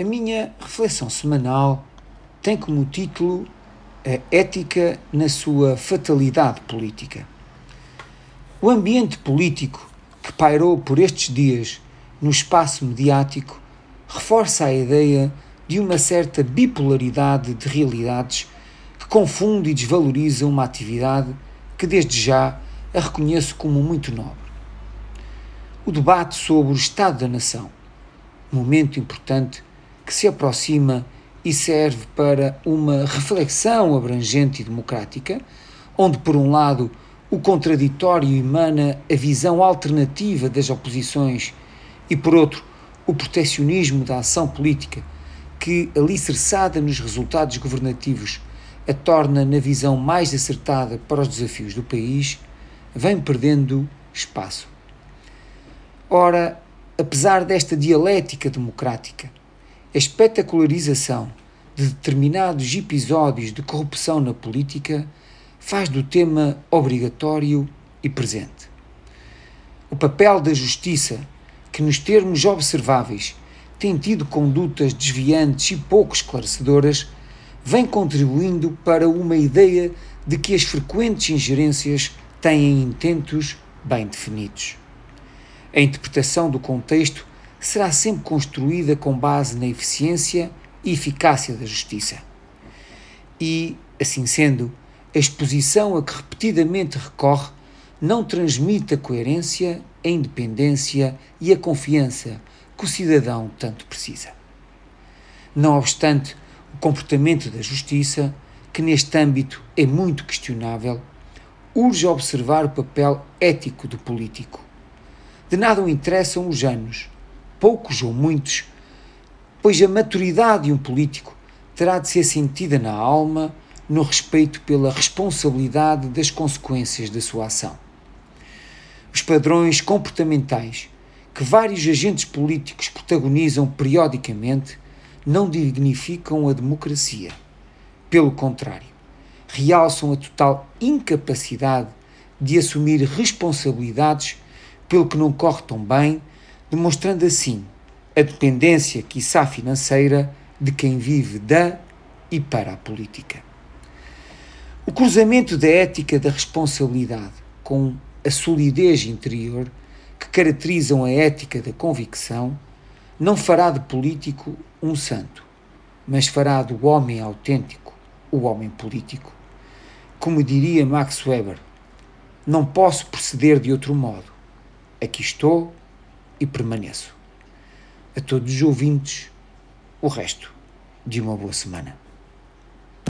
A minha reflexão semanal tem como título A Ética na sua fatalidade política. O ambiente político que pairou por estes dias no espaço mediático reforça a ideia de uma certa bipolaridade de realidades que confunde e desvaloriza uma atividade que desde já a reconheço como muito nobre. O debate sobre o Estado da Nação, momento importante que se aproxima e serve para uma reflexão abrangente e democrática, onde, por um lado, o contraditório emana a visão alternativa das oposições e, por outro, o proteccionismo da ação política, que, alicerçada nos resultados governativos, a torna na visão mais acertada para os desafios do país, vem perdendo espaço. Ora, apesar desta dialética democrática, a espetacularização de determinados episódios de corrupção na política faz do tema obrigatório e presente. O papel da justiça, que nos termos observáveis tem tido condutas desviantes e pouco esclarecedoras, vem contribuindo para uma ideia de que as frequentes ingerências têm intentos bem definidos. A interpretação do contexto será sempre construída com base na eficiência e eficácia da justiça. E, assim sendo, a exposição a que repetidamente recorre não transmite a coerência, a independência e a confiança que o cidadão tanto precisa. Não obstante, o comportamento da justiça, que neste âmbito é muito questionável, urge observar o papel ético do político. De nada o interessam os anos, poucos ou muitos, pois a maturidade de um político terá de ser sentida na alma no respeito pela responsabilidade das consequências da sua ação. Os padrões comportamentais que vários agentes políticos protagonizam periodicamente não dignificam a democracia. Pelo contrário, realçam a total incapacidade de assumir responsabilidades pelo que não corre tão bem demonstrando assim a dependência, quiçá financeira, de quem vive da e para a política. O cruzamento da ética da responsabilidade com a solidez interior que caracterizam a ética da convicção não fará de político um santo, mas fará do homem autêntico o homem político. Como diria Max Weber, não posso proceder de outro modo. Aqui estou e permaneço. A todos os ouvintes, o resto de uma boa semana.